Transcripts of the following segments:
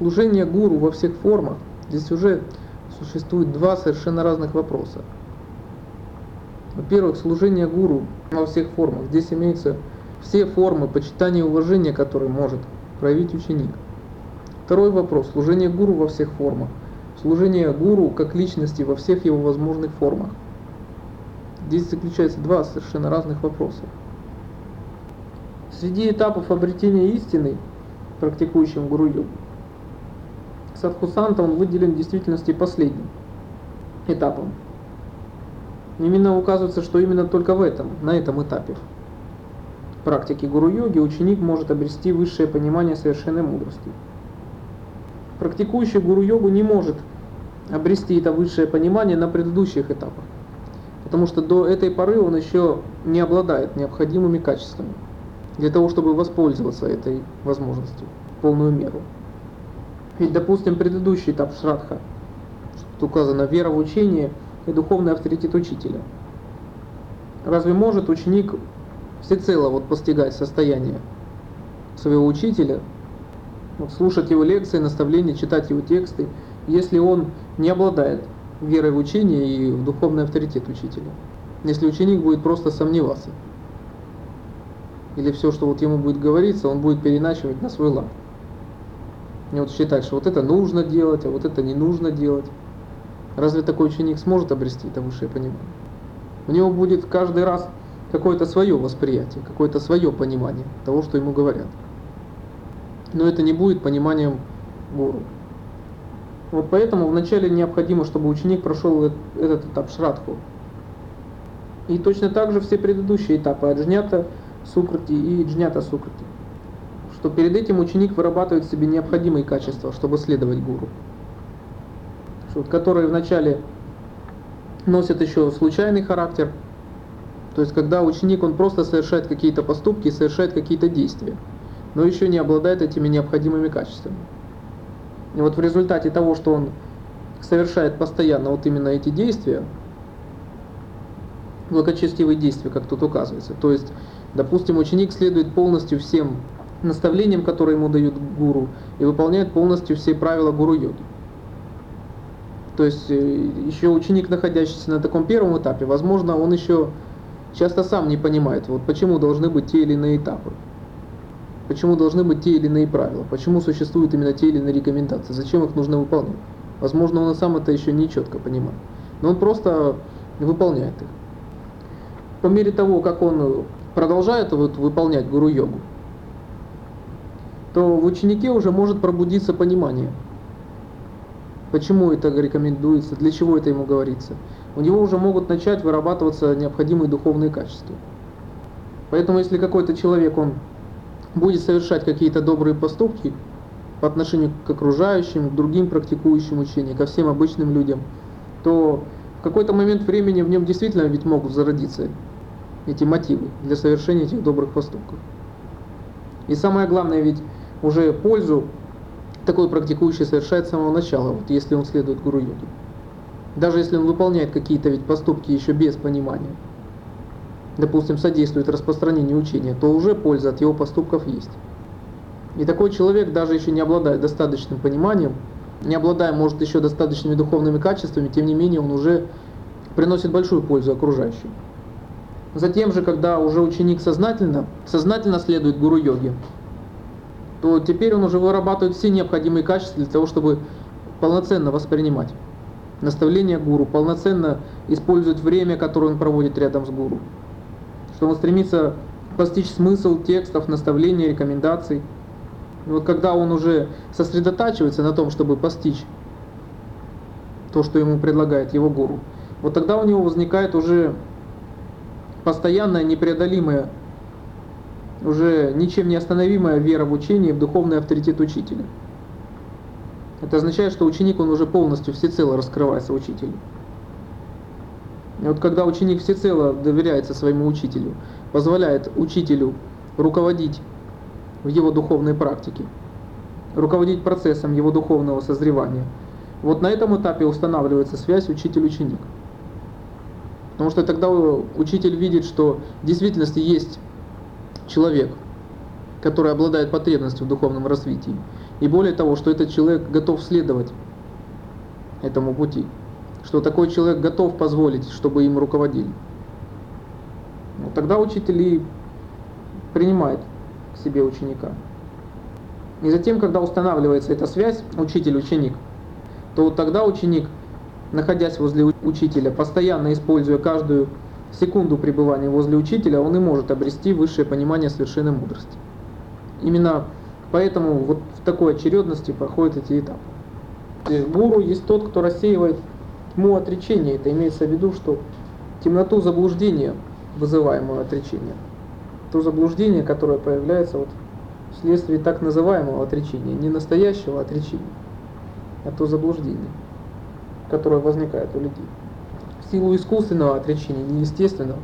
Служение гуру во всех формах, здесь уже существует два совершенно разных вопроса. Во-первых, служение гуру во всех формах. Здесь имеются все формы почитания и уважения, которые может проявить ученик. Второй вопрос. Служение гуру во всех формах. Служение гуру как личности во всех его возможных формах. Здесь заключается два совершенно разных вопроса. Среди этапов обретения истины, практикующим гуру-йогу, Садхусанта он выделен в действительности последним этапом. Именно указывается, что именно только в этом, на этом этапе практики гуру-йоги ученик может обрести высшее понимание совершенной мудрости. Практикующий гуру-йогу не может обрести это высшее понимание на предыдущих этапах, потому что до этой поры он еще не обладает необходимыми качествами для того, чтобы воспользоваться этой возможностью в полную меру. Ведь, допустим, предыдущий этап Шрадха, тут указано вера в учение и духовный авторитет учителя. Разве может ученик всецело вот постигать состояние своего учителя, вот слушать его лекции, наставления, читать его тексты, если он не обладает верой в учение и в духовный авторитет учителя? Если ученик будет просто сомневаться, или все, что вот ему будет говориться, он будет переначивать на свой лад. И вот считать, что вот это нужно делать, а вот это не нужно делать. Разве такой ученик сможет обрести это высшее понимание? У него будет каждый раз какое-то свое восприятие, какое-то свое понимание того, что ему говорят. Но это не будет пониманием гуру. Вот поэтому вначале необходимо, чтобы ученик прошел этот этап шрадху. И точно так же все предыдущие этапы аджнята, сукрати и джнята сукрати что перед этим ученик вырабатывает в себе необходимые качества, чтобы следовать гуру. Которые вначале носят еще случайный характер, то есть когда ученик он просто совершает какие-то поступки, совершает какие-то действия, но еще не обладает этими необходимыми качествами. И вот в результате того, что он совершает постоянно вот именно эти действия, благочестивые действия, как тут указывается, то есть, допустим, ученик следует полностью всем наставлениям, которые ему дают гуру, и выполняет полностью все правила гуру-йоги. То есть э, еще ученик, находящийся на таком первом этапе, возможно, он еще часто сам не понимает, вот почему должны быть те или иные этапы, почему должны быть те или иные правила, почему существуют именно те или иные рекомендации, зачем их нужно выполнять. Возможно, он сам это еще не четко понимает, но он просто выполняет их. По мере того, как он продолжает вот выполнять гуру-йогу, то в ученике уже может пробудиться понимание, почему это рекомендуется, для чего это ему говорится. У него уже могут начать вырабатываться необходимые духовные качества. Поэтому если какой-то человек, он будет совершать какие-то добрые поступки по отношению к окружающим, к другим практикующим учения, ко всем обычным людям, то в какой-то момент времени в нем действительно ведь могут зародиться эти мотивы для совершения этих добрых поступков. И самое главное ведь уже пользу такой практикующий совершает с самого начала, вот если он следует гуру йоги. Даже если он выполняет какие-то ведь поступки еще без понимания, допустим, содействует распространению учения, то уже польза от его поступков есть. И такой человек, даже еще не обладая достаточным пониманием, не обладая, может, еще достаточными духовными качествами, тем не менее он уже приносит большую пользу окружающим. Затем же, когда уже ученик сознательно, сознательно следует гуру йоги, то теперь он уже вырабатывает все необходимые качества для того, чтобы полноценно воспринимать наставления гуру, полноценно использовать время, которое он проводит рядом с гуру. Что он стремится постичь смысл текстов, наставлений, рекомендаций. И вот когда он уже сосредотачивается на том, чтобы постичь то, что ему предлагает его гуру, вот тогда у него возникает уже постоянная непреодолимая уже ничем не остановимая вера в учение и в духовный авторитет учителя. Это означает, что ученик, он уже полностью всецело раскрывается учителю. И вот когда ученик всецело доверяется своему учителю, позволяет учителю руководить в его духовной практике, руководить процессом его духовного созревания, вот на этом этапе устанавливается связь учитель-ученик. Потому что тогда учитель видит, что в действительности есть человек, который обладает потребностью в духовном развитии. И более того, что этот человек готов следовать этому пути. Что такой человек готов позволить, чтобы им руководили. Ну, тогда учитель и принимает к себе ученика. И затем, когда устанавливается эта связь, учитель-ученик, то вот тогда ученик, находясь возле учителя, постоянно используя каждую секунду пребывания возле учителя, он и может обрести высшее понимание совершенной мудрости. Именно поэтому вот в такой очередности проходят эти этапы. Гуру есть тот, кто рассеивает тьму отречения. Это имеется в виду, что темноту заблуждения, вызываемую отречением. То заблуждение, которое появляется вот вследствие так называемого отречения, не настоящего отречения, а то заблуждение, которое возникает у людей. Силу искусственного отречения, неестественного,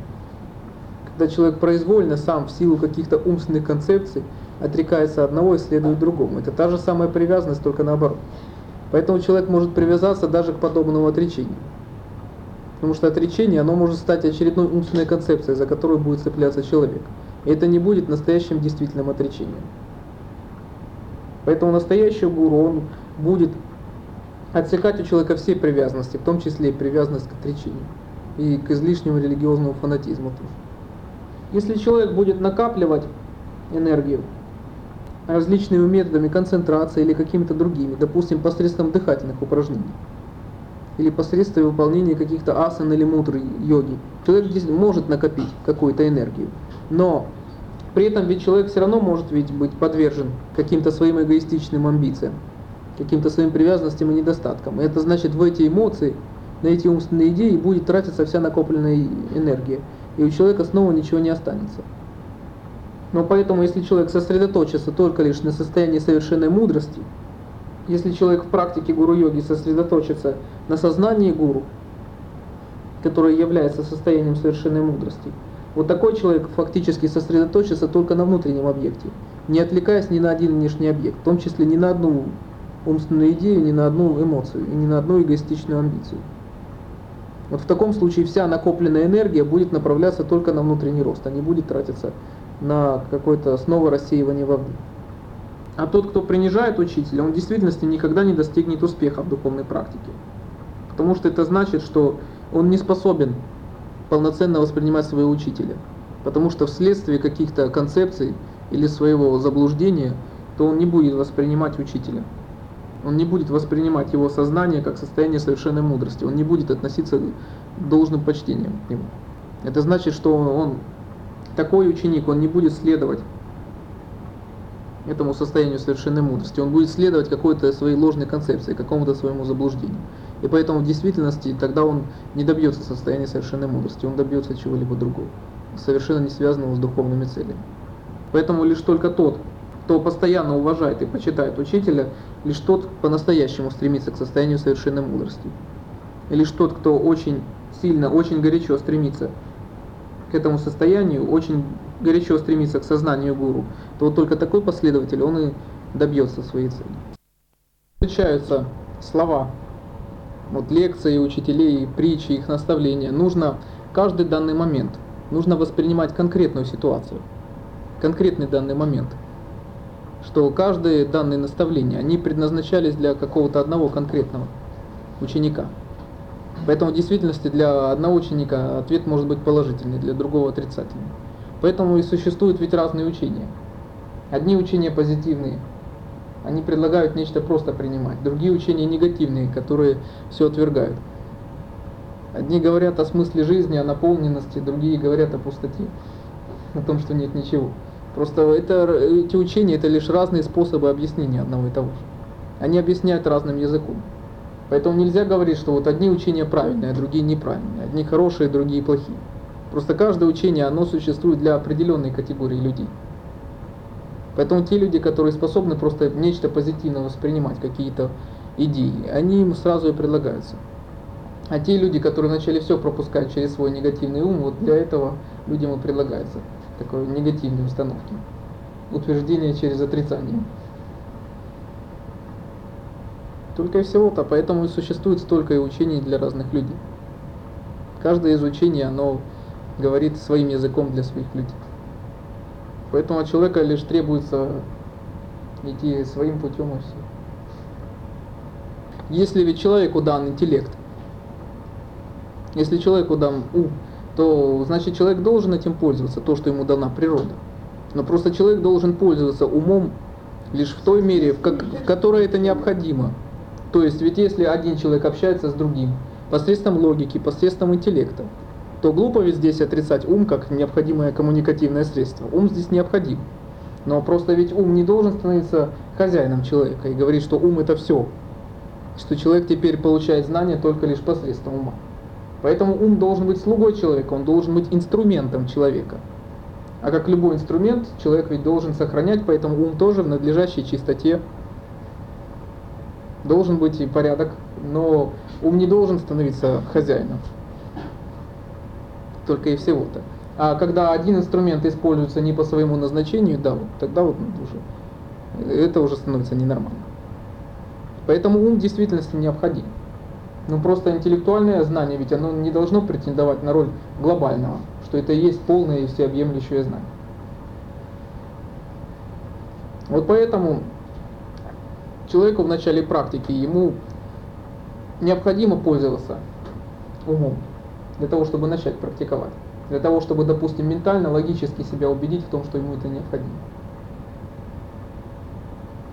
когда человек произвольно сам в силу каких-то умственных концепций отрекается одного и следует другому. Это та же самая привязанность, только наоборот. Поэтому человек может привязаться даже к подобному отречению. Потому что отречение, оно может стать очередной умственной концепцией, за которую будет цепляться человек. И это не будет настоящим действительным отречением. Поэтому настоящий гуру, он будет отсекать у человека все привязанности, в том числе и привязанность к отречению. И к излишнему религиозному фанатизму тоже. Если человек будет накапливать энергию, различными методами концентрации или какими-то другими, допустим, посредством дыхательных упражнений или посредством выполнения каких-то асан или мудры йоги. Человек здесь может накопить какую-то энергию, но при этом ведь человек все равно может ведь быть подвержен каким-то своим эгоистичным амбициям, каким-то своим привязанностям и недостаткам. И это значит в эти эмоции, на эти умственные идеи будет тратиться вся накопленная энергия, и у человека снова ничего не останется. Но поэтому, если человек сосредоточится только лишь на состоянии совершенной мудрости, если человек в практике гуру-йоги сосредоточится на сознании гуру, которое является состоянием совершенной мудрости, вот такой человек фактически сосредоточится только на внутреннем объекте, не отвлекаясь ни на один внешний объект, в том числе ни на одну умственную идею, ни на одну эмоцию и ни на одну эгоистичную амбицию. Вот в таком случае вся накопленная энергия будет направляться только на внутренний рост, а не будет тратиться на какое-то снова рассеивание вовне. А тот, кто принижает учителя, он в действительности никогда не достигнет успеха в духовной практике. Потому что это значит, что он не способен полноценно воспринимать своего учителя. Потому что вследствие каких-то концепций или своего заблуждения, то он не будет воспринимать учителя. Он не будет воспринимать его сознание как состояние совершенной мудрости. Он не будет относиться должным почтением к нему. Это значит, что он такой ученик, он не будет следовать этому состоянию совершенной мудрости. Он будет следовать какой-то своей ложной концепции, какому-то своему заблуждению. И поэтому в действительности тогда он не добьется состояния совершенной мудрости, он добьется чего-либо другого, совершенно не связанного с духовными целями. Поэтому лишь только тот, кто постоянно уважает и почитает учителя, лишь тот по-настоящему стремится к состоянию совершенной мудрости. И лишь тот, кто очень сильно, очень горячо стремится к этому состоянию, очень горячо стремится к сознанию гуру, то вот только такой последователь, он и добьется своей цели. Встречаются слова, вот лекции учителей, притчи, их наставления. Нужно каждый данный момент, нужно воспринимать конкретную ситуацию, конкретный данный момент. Что каждые данные наставления, они предназначались для какого-то одного конкретного ученика. Поэтому в действительности для одного ученика ответ может быть положительный, для другого отрицательный. Поэтому и существуют ведь разные учения. Одни учения позитивные, они предлагают нечто просто принимать. Другие учения негативные, которые все отвергают. Одни говорят о смысле жизни, о наполненности, другие говорят о пустоте, о том, что нет ничего. Просто это, эти учения это лишь разные способы объяснения одного и того же. Они объясняют разным языком. Поэтому нельзя говорить, что вот одни учения правильные, а другие неправильные, одни хорошие, другие плохие. Просто каждое учение, оно существует для определенной категории людей. Поэтому те люди, которые способны просто нечто позитивно воспринимать, какие-то идеи, они им сразу и предлагаются. А те люди, которые начали все пропускать через свой негативный ум, вот для этого людям и предлагается такой негативной установки. Утверждение через отрицание. Только и всего-то, поэтому и существует столько и учений для разных людей. Каждое из учений, оно говорит своим языком для своих людей. Поэтому от человека лишь требуется идти своим путем и все. Если ведь человеку дан интеллект, если человеку дан ум, то значит человек должен этим пользоваться, то, что ему дана природа. Но просто человек должен пользоваться умом лишь в той мере, в, как, в которой это необходимо. То есть, ведь если один человек общается с другим посредством логики, посредством интеллекта, то глупо ведь здесь отрицать ум как необходимое коммуникативное средство. Ум здесь необходим. Но просто ведь ум не должен становиться хозяином человека и говорить, что ум это все. Что человек теперь получает знания только лишь посредством ума. Поэтому ум должен быть слугой человека, он должен быть инструментом человека. А как любой инструмент, человек ведь должен сохранять, поэтому ум тоже в надлежащей чистоте должен быть и порядок, но ум не должен становиться хозяином. Только и всего-то. А когда один инструмент используется не по своему назначению, да, вот, тогда вот уже, это уже становится ненормально. Поэтому ум в действительности необходим. Ну просто интеллектуальное знание, ведь оно не должно претендовать на роль глобального, что это и есть полное и всеобъемлющее знание. Вот поэтому человеку в начале практики ему необходимо пользоваться умом для того, чтобы начать практиковать. Для того, чтобы, допустим, ментально, логически себя убедить в том, что ему это необходимо.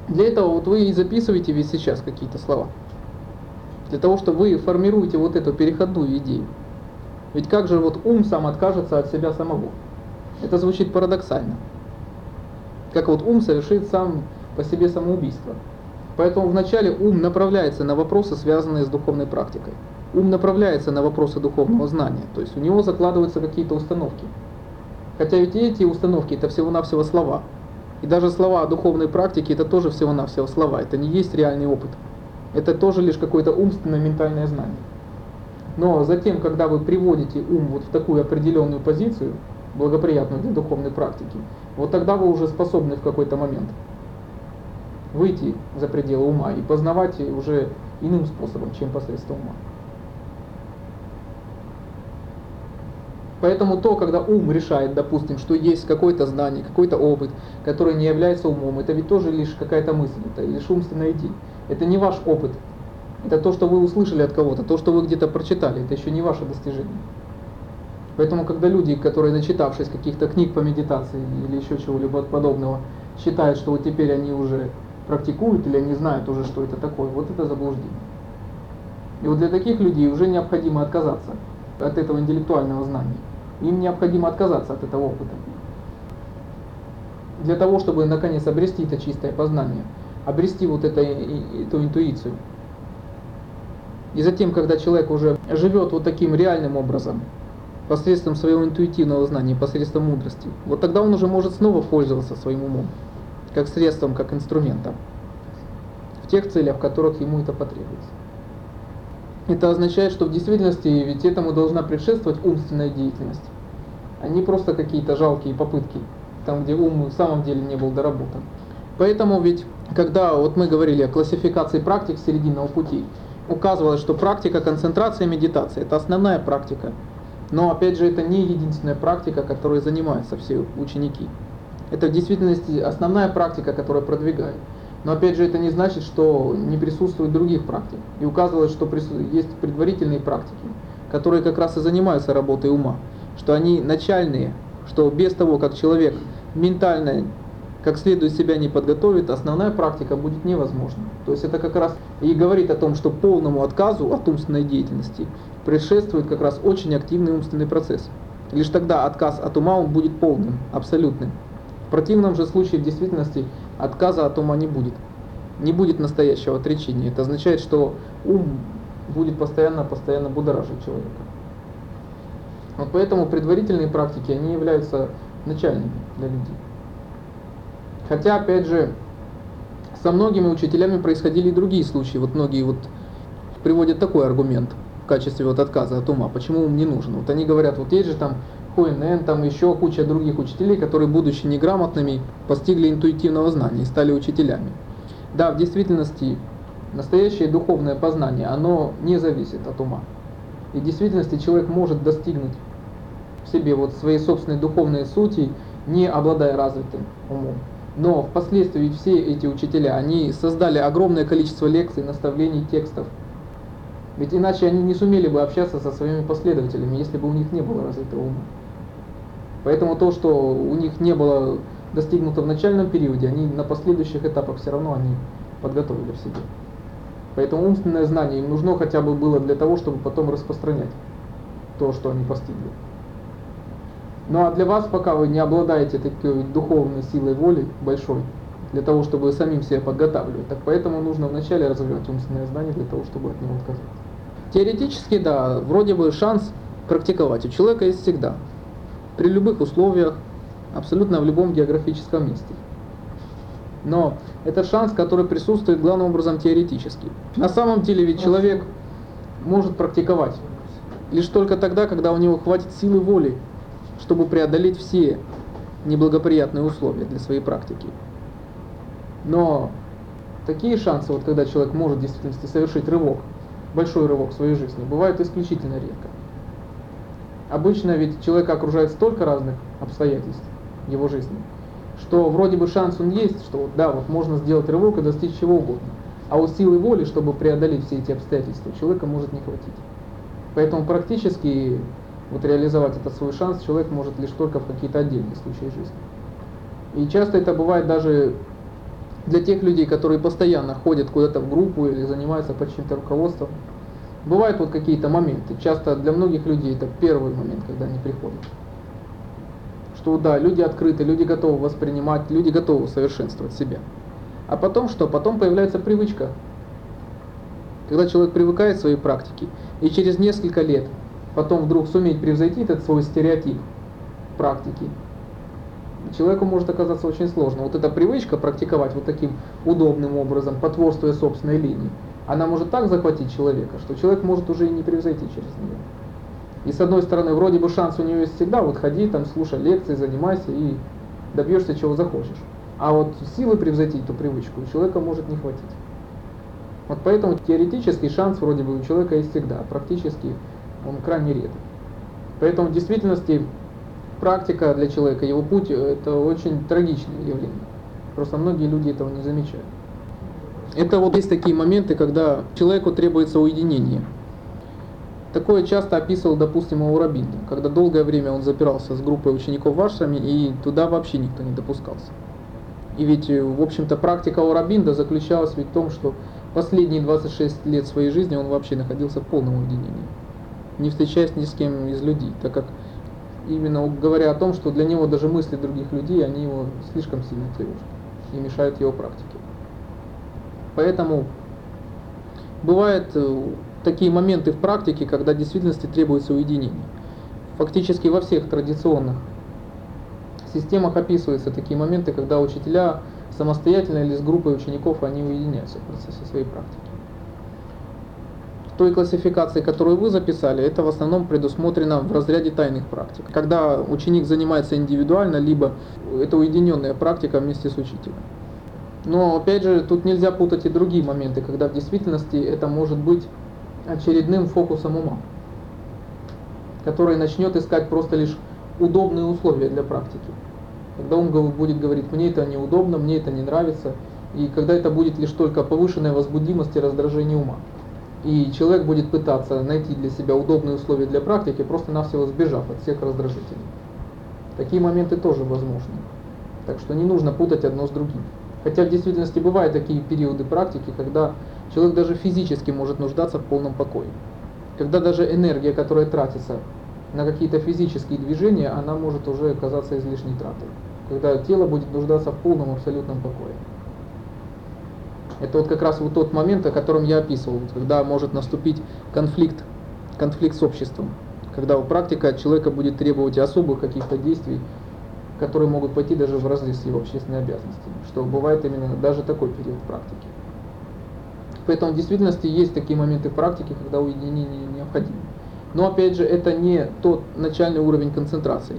Для этого вот вы и записываете ведь сейчас какие-то слова для того, чтобы вы формируете вот эту переходную идею. Ведь как же вот ум сам откажется от себя самого? Это звучит парадоксально. Как вот ум совершит сам по себе самоубийство. Поэтому вначале ум направляется на вопросы, связанные с духовной практикой. Ум направляется на вопросы духовного знания, то есть у него закладываются какие-то установки. Хотя ведь эти установки это всего-навсего слова. И даже слова о духовной практике это тоже всего-навсего слова, это не есть реальный опыт это тоже лишь какое-то умственное ментальное знание. Но затем, когда вы приводите ум вот в такую определенную позицию, благоприятную для духовной практики, вот тогда вы уже способны в какой-то момент выйти за пределы ума и познавать уже иным способом, чем посредством ума. Поэтому то, когда ум решает, допустим, что есть какое-то знание, какой-то опыт, который не является умом, это ведь тоже лишь какая-то мысль, это лишь умственная идея. Это не ваш опыт. Это то, что вы услышали от кого-то, то, что вы где-то прочитали. Это еще не ваше достижение. Поэтому, когда люди, которые начитавшись каких-то книг по медитации или еще чего-либо подобного, считают, что вот теперь они уже практикуют или они знают уже, что это такое, вот это заблуждение. И вот для таких людей уже необходимо отказаться от этого интеллектуального знания. Им необходимо отказаться от этого опыта. Для того, чтобы наконец обрести это чистое познание – обрести вот это, эту интуицию. И затем, когда человек уже живет вот таким реальным образом, посредством своего интуитивного знания, посредством мудрости, вот тогда он уже может снова пользоваться своим умом, как средством, как инструментом, в тех целях, в которых ему это потребуется. Это означает, что в действительности ведь этому должна предшествовать умственная деятельность, а не просто какие-то жалкие попытки, там, где ум в самом деле не был доработан. Поэтому ведь, когда вот мы говорили о классификации практик серединного пути, указывалось, что практика концентрации и медитации – это основная практика. Но опять же, это не единственная практика, которой занимаются все ученики. Это в действительности основная практика, которая продвигает. Но опять же, это не значит, что не присутствует других практик. И указывалось, что есть предварительные практики, которые как раз и занимаются работой ума. Что они начальные, что без того, как человек ментально как следует себя не подготовит, основная практика будет невозможна. То есть это как раз и говорит о том, что полному отказу от умственной деятельности предшествует как раз очень активный умственный процесс. Лишь тогда отказ от ума он будет полным, абсолютным. В противном же случае в действительности отказа от ума не будет. Не будет настоящего отречения. Это означает, что ум будет постоянно-постоянно будоражить человека. Вот поэтому предварительные практики, они являются начальными для людей. Хотя, опять же, со многими учителями происходили и другие случаи. Вот многие вот приводят такой аргумент в качестве вот отказа от ума. Почему ум не нужен? Вот они говорят, вот есть же там Хуэнен, там еще куча других учителей, которые, будучи неграмотными, постигли интуитивного знания и стали учителями. Да, в действительности настоящее духовное познание, оно не зависит от ума. И в действительности человек может достигнуть в себе вот своей собственной духовной сути, не обладая развитым умом. Но впоследствии все эти учителя, они создали огромное количество лекций, наставлений, текстов. Ведь иначе они не сумели бы общаться со своими последователями, если бы у них не было развитого ума. Поэтому то, что у них не было достигнуто в начальном периоде, они на последующих этапах все равно они подготовили в себе. Поэтому умственное знание им нужно хотя бы было для того, чтобы потом распространять то, что они постигли. Ну а для вас, пока вы не обладаете такой духовной силой воли большой, для того, чтобы самим себя подготавливать, так поэтому нужно вначале развивать умственное знание для того, чтобы от него отказаться. Теоретически, да, вроде бы шанс практиковать у человека есть всегда. При любых условиях, абсолютно в любом географическом месте. Но это шанс, который присутствует главным образом теоретически. На самом деле ведь человек может практиковать лишь только тогда, когда у него хватит силы воли, чтобы преодолеть все неблагоприятные условия для своей практики. Но такие шансы, вот когда человек может в действительности совершить рывок, большой рывок в своей жизни, бывают исключительно редко. Обычно ведь человека окружает столько разных обстоятельств его жизни, что вроде бы шанс он есть, что вот, да, вот можно сделать рывок и достичь чего угодно. А у силы воли, чтобы преодолеть все эти обстоятельства, человека может не хватить. Поэтому практически вот реализовать этот свой шанс человек может лишь только в какие-то отдельные случаи жизни. И часто это бывает даже для тех людей, которые постоянно ходят куда-то в группу или занимаются под чьим-то руководством. Бывают вот какие-то моменты. Часто для многих людей это первый момент, когда они приходят что да, люди открыты, люди готовы воспринимать, люди готовы совершенствовать себя. А потом что? Потом появляется привычка. Когда человек привыкает к своей практике, и через несколько лет потом вдруг суметь превзойти этот свой стереотип практики, человеку может оказаться очень сложно. Вот эта привычка практиковать вот таким удобным образом, потворствуя собственной линии, она может так захватить человека, что человек может уже и не превзойти через нее. И с одной стороны, вроде бы шанс у нее есть всегда, вот ходи там, слушай лекции, занимайся и добьешься чего захочешь. А вот силы превзойти эту привычку у человека может не хватить. Вот поэтому теоретический шанс вроде бы у человека есть всегда, а практически он крайне редок. Поэтому в действительности практика для человека, его путь, это очень трагичное явление. Просто многие люди этого не замечают. Это вот есть такие моменты, когда человеку требуется уединение. Такое часто описывал, допустим, Аурабинда, когда долгое время он запирался с группой учеников в ашраме, и туда вообще никто не допускался. И ведь, э, в общем-то, практика Аурабинда заключалась ведь в том, что последние 26 лет своей жизни он вообще находился в полном уединении, не встречаясь ни с кем из людей, так как именно говоря о том, что для него даже мысли других людей, они его слишком сильно тревожат и мешают его практике. Поэтому бывает э, такие моменты в практике, когда в действительности требуется уединение. Фактически во всех традиционных системах описываются такие моменты, когда учителя самостоятельно или с группой учеников они уединяются в процессе своей практики. Той классификации, которую вы записали, это в основном предусмотрено в разряде тайных практик. Когда ученик занимается индивидуально, либо это уединенная практика вместе с учителем. Но опять же, тут нельзя путать и другие моменты, когда в действительности это может быть очередным фокусом ума, который начнет искать просто лишь удобные условия для практики. Когда ум будет говорить, мне это неудобно, мне это не нравится, и когда это будет лишь только повышенная возбудимость и раздражение ума. И человек будет пытаться найти для себя удобные условия для практики, просто-навсего сбежав от всех раздражителей. Такие моменты тоже возможны. Так что не нужно путать одно с другим. Хотя в действительности бывают такие периоды практики, когда человек даже физически может нуждаться в полном покое. Когда даже энергия, которая тратится на какие-то физические движения, она может уже оказаться излишней тратой. Когда тело будет нуждаться в полном абсолютном покое. Это вот как раз вот тот момент, о котором я описывал, когда может наступить конфликт, конфликт с обществом. Когда практика человека будет требовать особых каких-то действий, которые могут пойти даже в разрез с его общественной обязанностями, что бывает именно даже такой период практики. Поэтому в действительности есть такие моменты в практике, когда уединение необходимо. Но опять же, это не тот начальный уровень концентрации,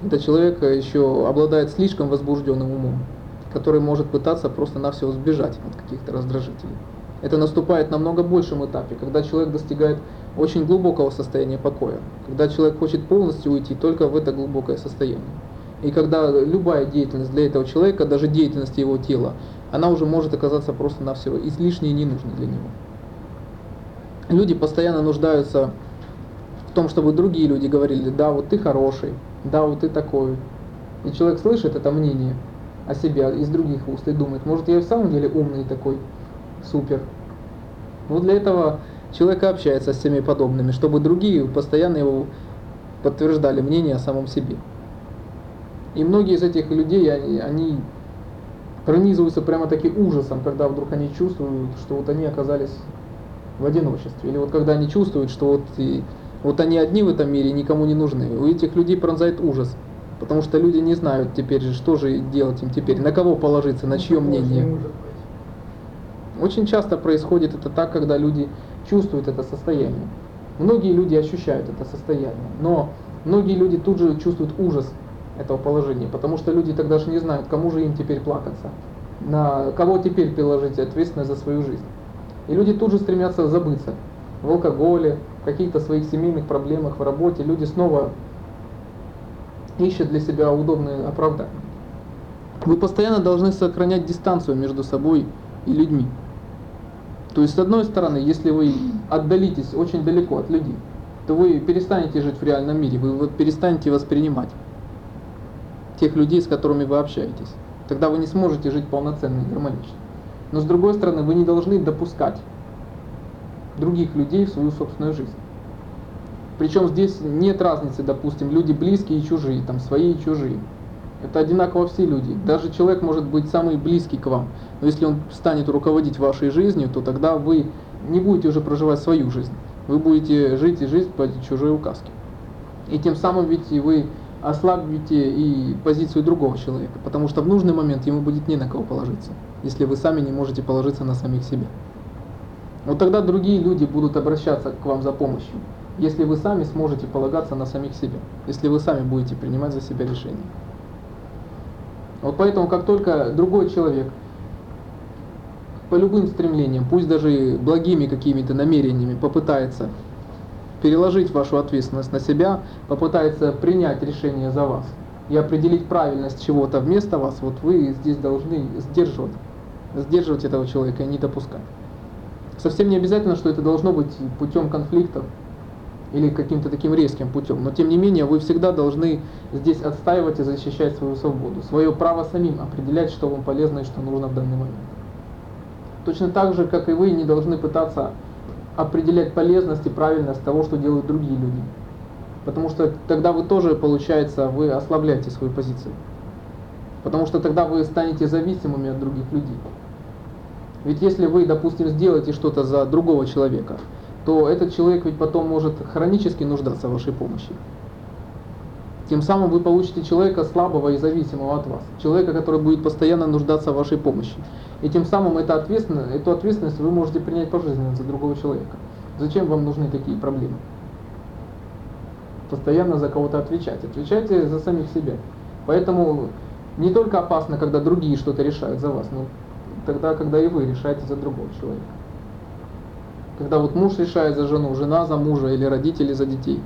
когда человек еще обладает слишком возбужденным умом, который может пытаться просто-навсего сбежать от каких-то раздражителей. Это наступает на много большем этапе, когда человек достигает очень глубокого состояния покоя, когда человек хочет полностью уйти только в это глубокое состояние. И когда любая деятельность для этого человека, даже деятельность его тела, она уже может оказаться просто-навсего излишней и ненужной для него. Люди постоянно нуждаются в том, чтобы другие люди говорили, да, вот ты хороший, да, вот ты такой. И человек слышит это мнение о себе из других уст и думает, может я в самом деле умный такой, супер. Вот для этого человек общается с теми подобными, чтобы другие постоянно его подтверждали мнение о самом себе. И многие из этих людей, они, они пронизываются прямо таки ужасом, когда вдруг они чувствуют, что вот они оказались в одиночестве. Или вот когда они чувствуют, что вот, и, вот они одни в этом мире, никому не нужны. У этих людей пронзает ужас. Потому что люди не знают теперь же, что же делать им теперь, на кого положиться, на чье мнение. Очень часто происходит это так, когда люди чувствуют это состояние. Многие люди ощущают это состояние, но многие люди тут же чувствуют ужас этого положения, потому что люди тогда же не знают, кому же им теперь плакаться, на кого теперь приложить ответственность за свою жизнь. И люди тут же стремятся забыться в алкоголе, в каких-то своих семейных проблемах, в работе. Люди снова ищут для себя удобные оправдания. Вы постоянно должны сохранять дистанцию между собой и людьми. То есть, с одной стороны, если вы отдалитесь очень далеко от людей, то вы перестанете жить в реальном мире, вы перестанете воспринимать тех людей, с которыми вы общаетесь. Тогда вы не сможете жить полноценно и гармонично. Но с другой стороны, вы не должны допускать других людей в свою собственную жизнь. Причем здесь нет разницы, допустим, люди близкие и чужие, там свои и чужие. Это одинаково все люди. Даже человек может быть самый близкий к вам. Но если он станет руководить вашей жизнью, то тогда вы не будете уже проживать свою жизнь. Вы будете жить и жизнь по чужой указке. И тем самым ведь вы ослабите и позицию другого человека, потому что в нужный момент ему будет не на кого положиться, если вы сами не можете положиться на самих себя. Вот тогда другие люди будут обращаться к вам за помощью, если вы сами сможете полагаться на самих себя, если вы сами будете принимать за себя решения. Вот поэтому, как только другой человек по любым стремлениям, пусть даже благими какими-то намерениями попытается переложить вашу ответственность на себя, попытается принять решение за вас и определить правильность чего-то вместо вас, вот вы здесь должны сдерживать, сдерживать этого человека и не допускать. Совсем не обязательно, что это должно быть путем конфликтов или каким-то таким резким путем, но тем не менее вы всегда должны здесь отстаивать и защищать свою свободу, свое право самим определять, что вам полезно и что нужно в данный момент. Точно так же, как и вы не должны пытаться определять полезность и правильность того, что делают другие люди. Потому что тогда вы тоже, получается, вы ослабляете свою позицию. Потому что тогда вы станете зависимыми от других людей. Ведь если вы, допустим, сделаете что-то за другого человека, то этот человек ведь потом может хронически нуждаться в вашей помощи. Тем самым вы получите человека слабого и зависимого от вас. Человека, который будет постоянно нуждаться в вашей помощи. И тем самым это ответственность, эту ответственность вы можете принять пожизненно за другого человека. Зачем вам нужны такие проблемы? Постоянно за кого-то отвечать. Отвечайте за самих себя. Поэтому не только опасно, когда другие что-то решают за вас, но тогда, когда и вы решаете за другого человека. Когда вот муж решает за жену, жена за мужа или родители за детей.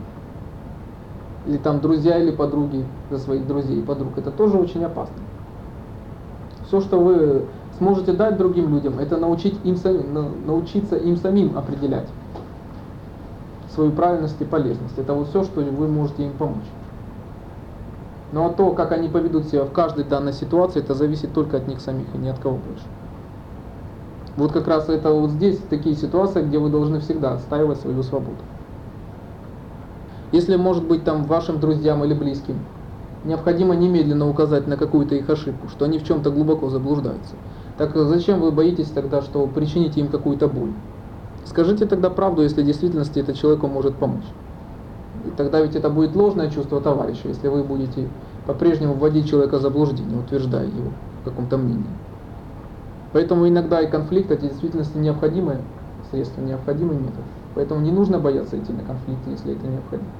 Или там друзья или подруги за своих друзей и подруг. Это тоже очень опасно. Все, что вы сможете дать другим людям, это научить им самим, научиться им самим определять свою правильность и полезность. Это вот все, что вы можете им помочь. Но ну, а то, как они поведут себя в каждой данной ситуации, это зависит только от них самих и ни от кого больше. Вот как раз это вот здесь такие ситуации, где вы должны всегда отстаивать свою свободу. Если, может быть, там вашим друзьям или близким необходимо немедленно указать на какую-то их ошибку, что они в чем-то глубоко заблуждаются, так зачем вы боитесь тогда, что причините им какую-то боль? Скажите тогда правду, если в действительности это человеку может помочь. И тогда ведь это будет ложное чувство товарища, если вы будете по-прежнему вводить человека в заблуждение, утверждая его в каком-то мнении. Поэтому иногда и конфликт это в действительности необходимое средство, необходимый метод. Поэтому не нужно бояться идти на конфликт, если это необходимо.